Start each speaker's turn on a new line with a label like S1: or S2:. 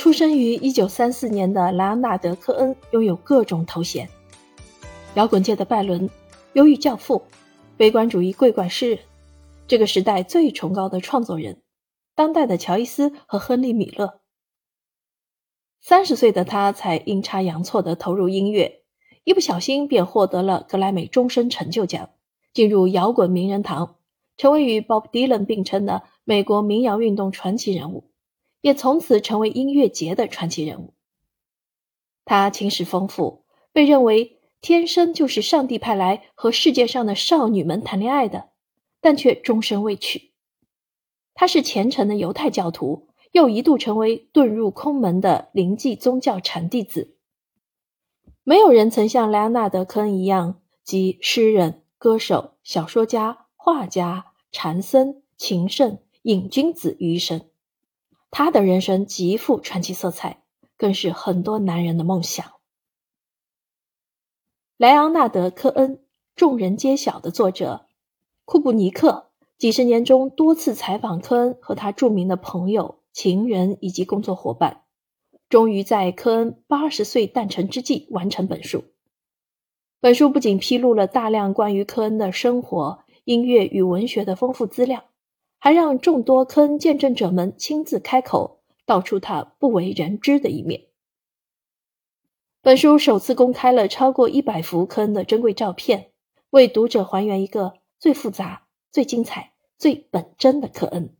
S1: 出生于1934年的莱昂纳德·科恩拥有各种头衔：摇滚界的拜伦、忧郁教父、悲观主义桂冠诗人、这个时代最崇高的创作人、当代的乔伊斯和亨利·米勒。三十岁的他才阴差阳错地投入音乐，一不小心便获得了格莱美终身成就奖，进入摇滚名人堂，成为与 Bob Dylan 并称的美国民谣运动传奇人物。也从此成为音乐节的传奇人物。他情史丰富，被认为天生就是上帝派来和世界上的少女们谈恋爱的，但却终身未娶。他是虔诚的犹太教徒，又一度成为遁入空门的灵迹宗教禅弟子。没有人曾像莱昂纳德·科恩一样集诗人、歌手、小说家、画家、禅僧、情圣、瘾君子于一身。他的人生极富传奇色彩，更是很多男人的梦想。莱昂纳德·科恩，众人皆晓的作者库布尼克，几十年中多次采访科恩和他著名的朋友、情人以及工作伙伴，终于在科恩八十岁诞辰之际完成本书。本书不仅披露了大量关于科恩的生活、音乐与文学的丰富资料。还让众多科恩见证者们亲自开口，道出他不为人知的一面。本书首次公开了超过一百幅科恩的珍贵照片，为读者还原一个最复杂、最精彩、最本真的科恩。